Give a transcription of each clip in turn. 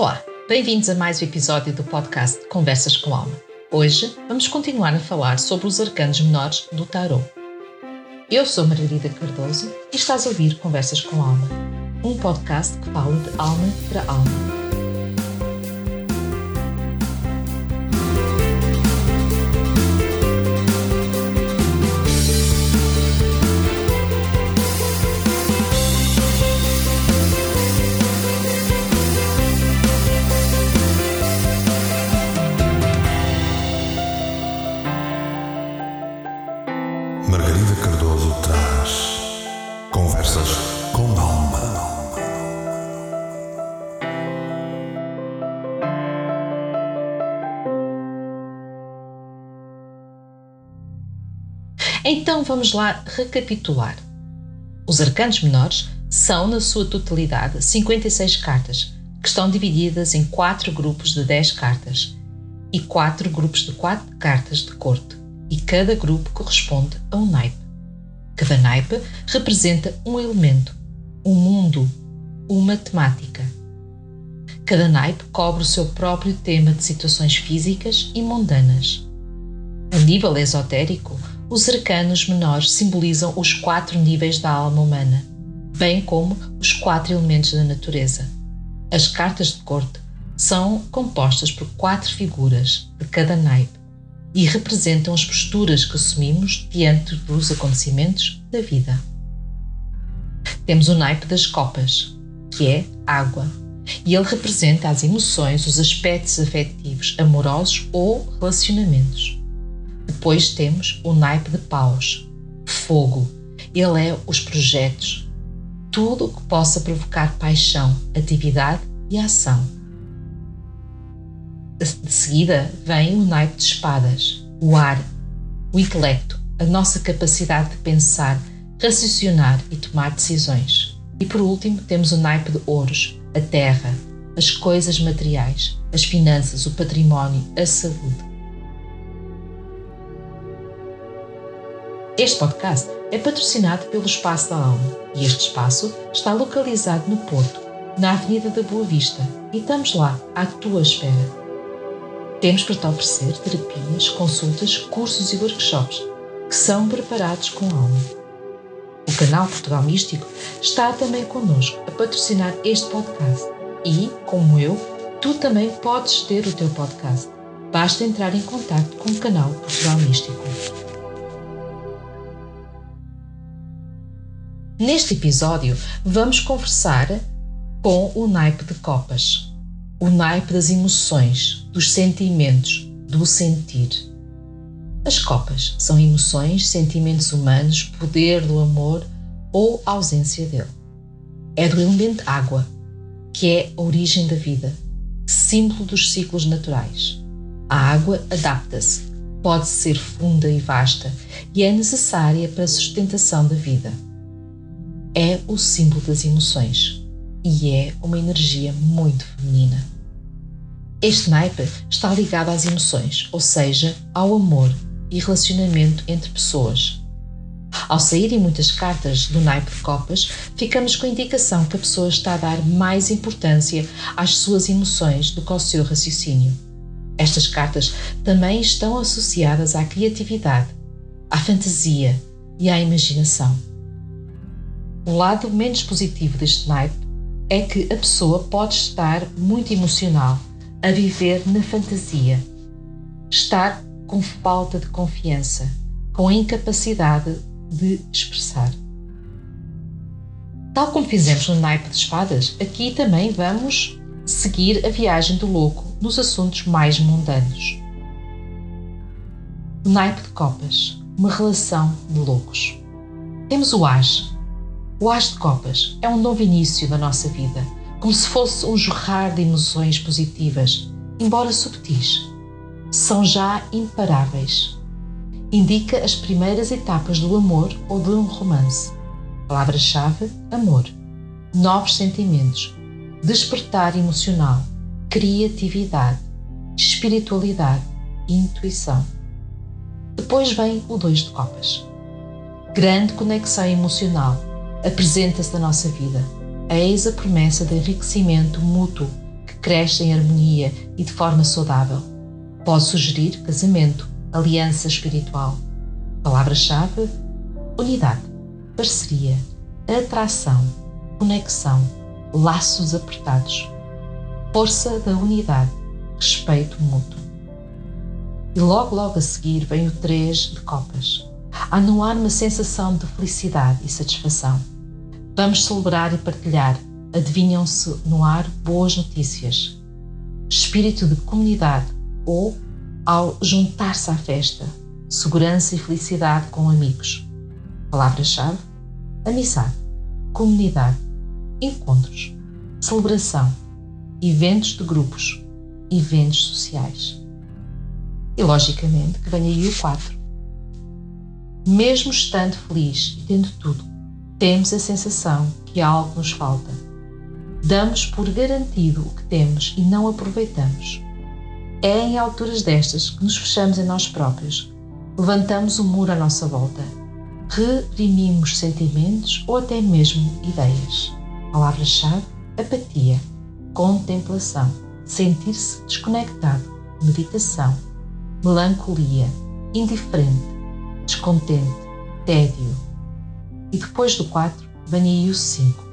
Olá, bem-vindos a mais um episódio do podcast Conversas com Alma. Hoje vamos continuar a falar sobre os arcanos menores do Tarot. Eu sou Margarida Cardoso e estás a ouvir Conversas com Alma, um podcast que fala de alma para alma Então vamos lá recapitular. Os arcanos menores são, na sua totalidade, 56 cartas, que estão divididas em quatro grupos de 10 cartas e quatro grupos de 4 cartas de corte, e cada grupo corresponde a um naipe. Cada naipe representa um elemento, um mundo, uma temática. Cada naipe cobre o seu próprio tema de situações físicas e mundanas. A nível esotérico, os arcanos menores simbolizam os quatro níveis da alma humana, bem como os quatro elementos da natureza. As cartas de corte são compostas por quatro figuras de cada naipe e representam as posturas que assumimos diante dos acontecimentos da vida. Temos o naipe das copas, que é água, e ele representa as emoções, os aspectos afetivos, amorosos ou relacionamentos. Depois temos o naipe de paus, fogo. Ele é os projetos, tudo o que possa provocar paixão, atividade e ação. De seguida vem o naipe de espadas, o ar, o intelecto, a nossa capacidade de pensar, raciocinar e tomar decisões. E por último temos o naipe de ouros, a terra, as coisas materiais, as finanças, o património, a saúde. Este podcast é patrocinado pelo Espaço da Alma e este espaço está localizado no Porto, na Avenida da Boa Vista, e estamos lá, à tua espera. Temos para te oferecer terapias, consultas, cursos e workshops que são preparados com alma. O canal Portugal Místico está também connosco a patrocinar este podcast e, como eu, tu também podes ter o teu podcast. Basta entrar em contato com o canal Portugal Místico. Neste episódio, vamos conversar com o naipe de copas, o naipe das emoções, dos sentimentos, do sentir. As copas são emoções, sentimentos humanos, poder do amor ou ausência dele. É do elemento água, que é a origem da vida, símbolo dos ciclos naturais. A água adapta-se, pode ser funda e vasta e é necessária para a sustentação da vida é o símbolo das emoções e é uma energia muito feminina. Este naipe está ligado às emoções, ou seja, ao amor e relacionamento entre pessoas. Ao saírem muitas cartas do naipe de copas, ficamos com a indicação que a pessoa está a dar mais importância às suas emoções do que ao seu raciocínio. Estas cartas também estão associadas à criatividade, à fantasia e à imaginação. O lado menos positivo deste naipe é que a pessoa pode estar muito emocional, a viver na fantasia, estar com falta de confiança, com a incapacidade de expressar. Tal como fizemos no naipe de espadas, aqui também vamos seguir a viagem do louco nos assuntos mais mundanos. O naipe de copas, uma relação de loucos. Temos o as, o As de Copas é um novo início da nossa vida, como se fosse um jorrar de emoções positivas, embora subtis. São já imparáveis. Indica as primeiras etapas do amor ou de um romance. Palavra-chave: amor. Novos sentimentos, despertar emocional, criatividade, espiritualidade intuição. Depois vem o dois de copas. Grande conexão emocional apresenta-se na nossa vida. Eis a promessa de enriquecimento mútuo que cresce em harmonia e de forma saudável. Pode sugerir casamento, aliança espiritual. Palavra-chave: unidade, parceria, atração, conexão, laços apertados, força da unidade, respeito mútuo. E logo, logo a seguir vem o 3 de copas. Há no ar uma sensação de felicidade e satisfação. Vamos celebrar e partilhar. Adivinham-se no ar boas notícias. Espírito de comunidade ou, ao juntar-se à festa, segurança e felicidade com amigos. Palavra-chave: amizade, comunidade, encontros, celebração, eventos de grupos, eventos sociais. E logicamente que vem aí o 4. Mesmo estando feliz e tendo tudo, temos a sensação que algo nos falta. Damos por garantido o que temos e não aproveitamos. É em alturas destas que nos fechamos em nós próprios, levantamos o muro à nossa volta, reprimimos sentimentos ou até mesmo ideias. Palavra-chave: apatia, contemplação, sentir-se desconectado, meditação, melancolia, indiferente, descontente, tédio. E depois do 4, vem aí o 5.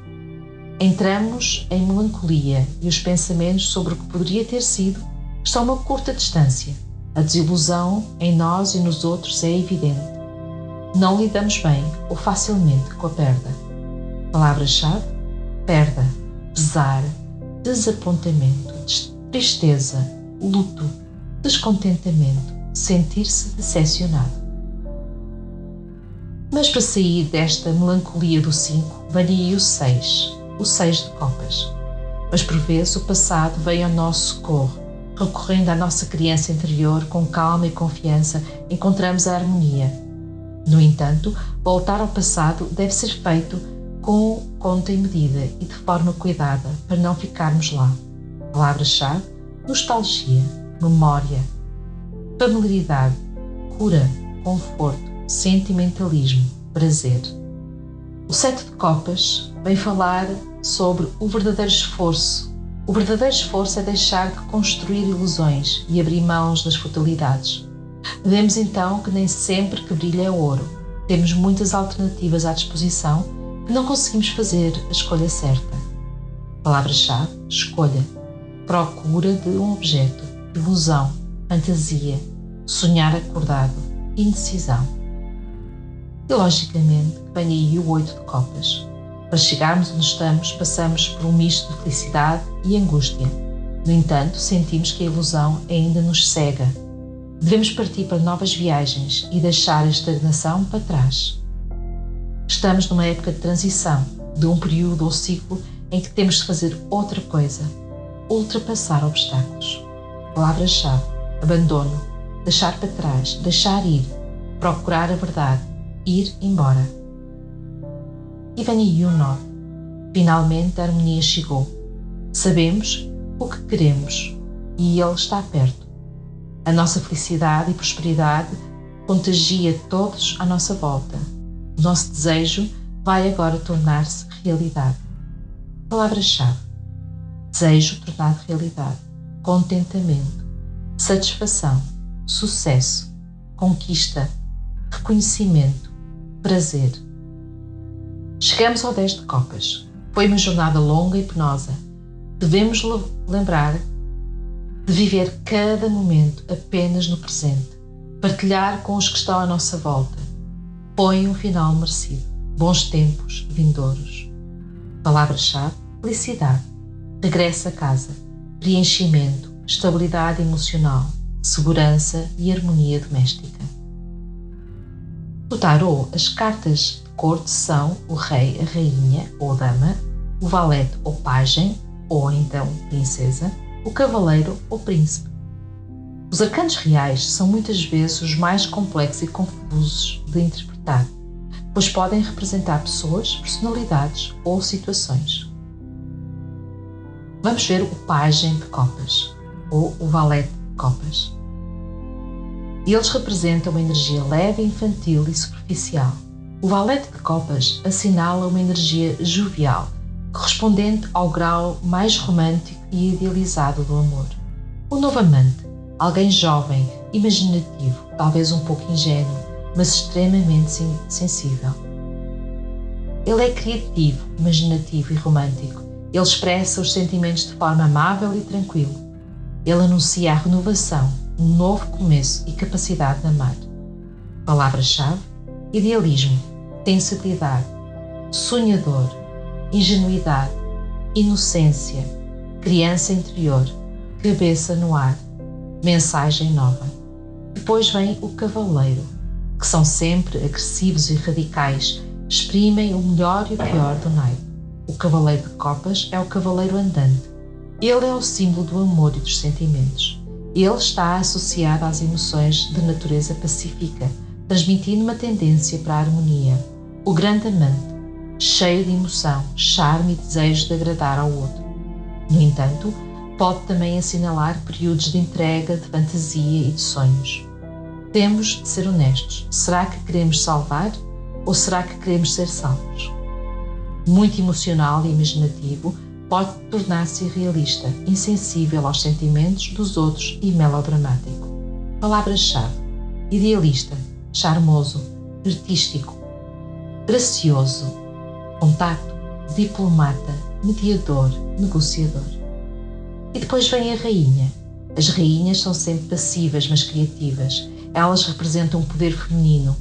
Entramos em melancolia e os pensamentos sobre o que poderia ter sido estão a uma curta distância. A desilusão em nós e nos outros é evidente. Não lidamos bem ou facilmente com a perda. Palavra-chave: perda, pesar, desapontamento, tristeza, luto, descontentamento, sentir-se decepcionado. Mas para sair desta melancolia do 5, varia o 6, o 6 de copas. Mas por vezes o passado vem ao nosso socorro, recorrendo à nossa criança interior com calma e confiança, encontramos a harmonia. No entanto, voltar ao passado deve ser feito com conta e medida e de forma cuidada para não ficarmos lá. Palavra-chave: nostalgia, memória, familiaridade, cura, conforto, sentimentalismo, prazer. O Sete de Copas vem falar sobre o verdadeiro esforço. O verdadeiro esforço é deixar de construir ilusões e abrir mãos das futilidades. Vemos então que nem sempre que brilha é ouro. Temos muitas alternativas à disposição não conseguimos fazer a escolha certa. Palavra-chave: escolha. Procura de um objeto, ilusão, fantasia, sonhar acordado, indecisão. E logicamente vem aí o oito de copas. Para chegarmos onde estamos, passamos por um misto de felicidade e angústia. No entanto, sentimos que a ilusão ainda nos cega. Devemos partir para novas viagens e deixar a estagnação para trás. Estamos numa época de transição, de um período ou ciclo em que temos de fazer outra coisa, ultrapassar obstáculos. Palavra-chave: abandono, deixar para trás, deixar ir, procurar a verdade, ir embora. O nó. Finalmente a harmonia chegou. Sabemos o que queremos e ele está perto. A nossa felicidade e prosperidade contagia todos à nossa volta o nosso desejo vai agora tornar-se realidade. Palavra-chave: desejo tornado realidade, contentamento, satisfação, sucesso, conquista, reconhecimento, prazer. Chegamos ao 10 de Copas. Foi uma jornada longa e penosa. Devemos lembrar de viver cada momento apenas no presente, partilhar com os que estão à nossa volta põe um final merecido. Bons tempos vindouros. Palavra-chave: felicidade. Regressa a casa. Preenchimento, estabilidade emocional, segurança e harmonia doméstica. No tarot, as cartas de corte são o rei, a rainha ou dama, o valete ou pajem, ou então princesa, o cavaleiro ou príncipe. Os arcanos reais são muitas vezes os mais complexos e confusos de interpretar, pois podem representar pessoas, personalidades ou situações. Vamos ver o pajem de copas ou o valete de copas. Eles representam uma energia leve, infantil e superficial. O valete de copas assinala uma energia jovial, correspondente ao grau mais romântico e idealizado do amor. O novo amante, alguém jovem, imaginativo, talvez um pouco ingênuo, mas extremamente sensível. Ele é criativo, imaginativo e romântico. Ele expressa os sentimentos de forma amável e tranquila. Ele anuncia a renovação, um novo começo e capacidade de amar. Palavra-chave: idealismo, sensibilidade, sonhador, ingenuidade, inocência, criança interior, cabeça no ar, mensagem nova. Depois vem o cavaleiro, que são sempre agressivos e radicais, exprimem o melhor e o pior do naipe. O cavaleiro de copas é o cavaleiro andante. Ele é o símbolo do amor e dos sentimentos. Ele está associado às emoções de natureza pacífica, transmitindo uma tendência para a harmonia. O grande amante, cheio de emoção, charme e desejo de agradar ao outro. No entanto, pode também assinalar períodos de entrega, de fantasia e de sonhos. Temos de ser honestos. Será que queremos salvar ou será que queremos ser salvos? Muito emocional e imaginativo, pode tornar-se irrealista, insensível aos sentimentos dos outros e melodramático. Palavras-chave: idealista, charmoso, artístico, gracioso, contato, diplomata, mediador, negociador. E depois vem a rainha. As rainhas são sempre passivas, mas criativas. Elas representam o poder feminino.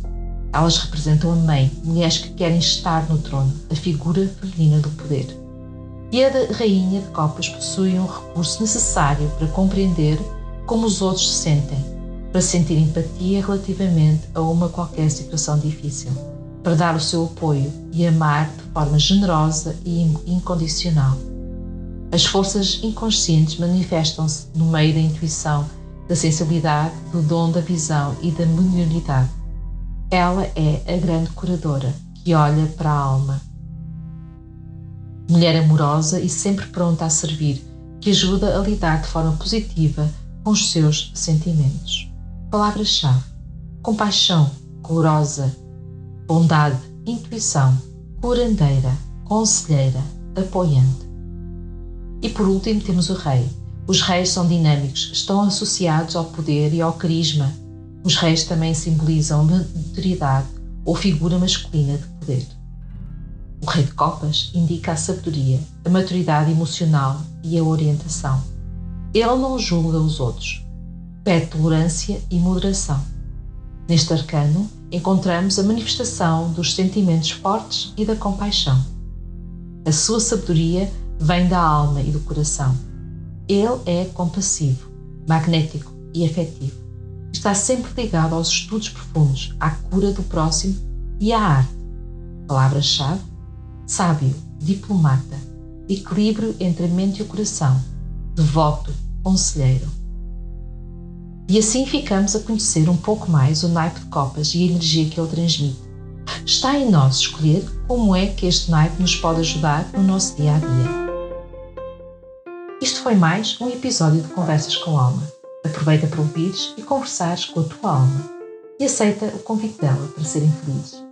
Elas representam a mãe, mulheres que querem estar no trono, a figura feminina do poder. E a rainha de copas possui um recurso necessário para compreender como os outros se sentem, para sentir empatia relativamente a uma qualquer situação difícil para dar o seu apoio e amar de forma generosa e incondicional. As forças inconscientes manifestam-se no meio da intuição, da sensibilidade, do dom da visão e da mediunidade. Ela é a grande curadora que olha para a alma. Mulher amorosa e sempre pronta a servir, que ajuda a lidar de forma positiva com os seus sentimentos. Palavras-chave: compaixão, calorosa, bondade, intuição, curandeira, conselheira, apoiante. E por último temos o rei. Os reis são dinâmicos, estão associados ao poder e ao carisma. Os reis também simbolizam a autoridade ou figura masculina de poder. O rei de copas indica a sabedoria, a maturidade emocional e a orientação. Ele não julga os outros, pede tolerância e moderação. Neste arcano, encontramos a manifestação dos sentimentos fortes e da compaixão. A sua sabedoria vem da alma e do coração. Ele é compassivo, magnético e afetivo. Está sempre ligado aos estudos profundos, à cura do próximo e à arte. Palavra-chave: sábio, diplomata, equilíbrio entre a mente e o coração, devoto, conselheiro. E assim ficamos a conhecer um pouco mais o naipe de copas e a energia que ele transmite. Está em nós escolher como é que este naipe nos pode ajudar no nosso dia a dia. Isto foi mais um episódio de Conversas com Alma. Aproveita para ouvires e conversares com a tua alma e aceita o convite dela para serem felizes.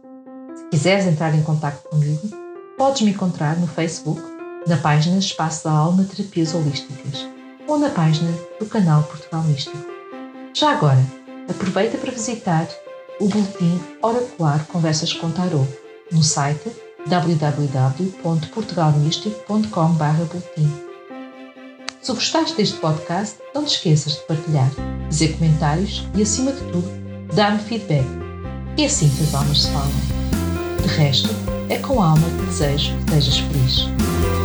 Se quiseres entrar em contato comigo, podes me encontrar no Facebook, na página Espaço da Alma Terapias Holísticas ou na página do canal Portugal Místico. Já agora, aproveita para visitar o boletim Oracular Conversas com Tarot no site www.portugalmístico.com.br Se gostaste deste podcast, não te esqueças de partilhar, fazer comentários e, acima de tudo, dar-me feedback. É assim que as almas se falam. Resto, é com alma que desejo que estejas feliz.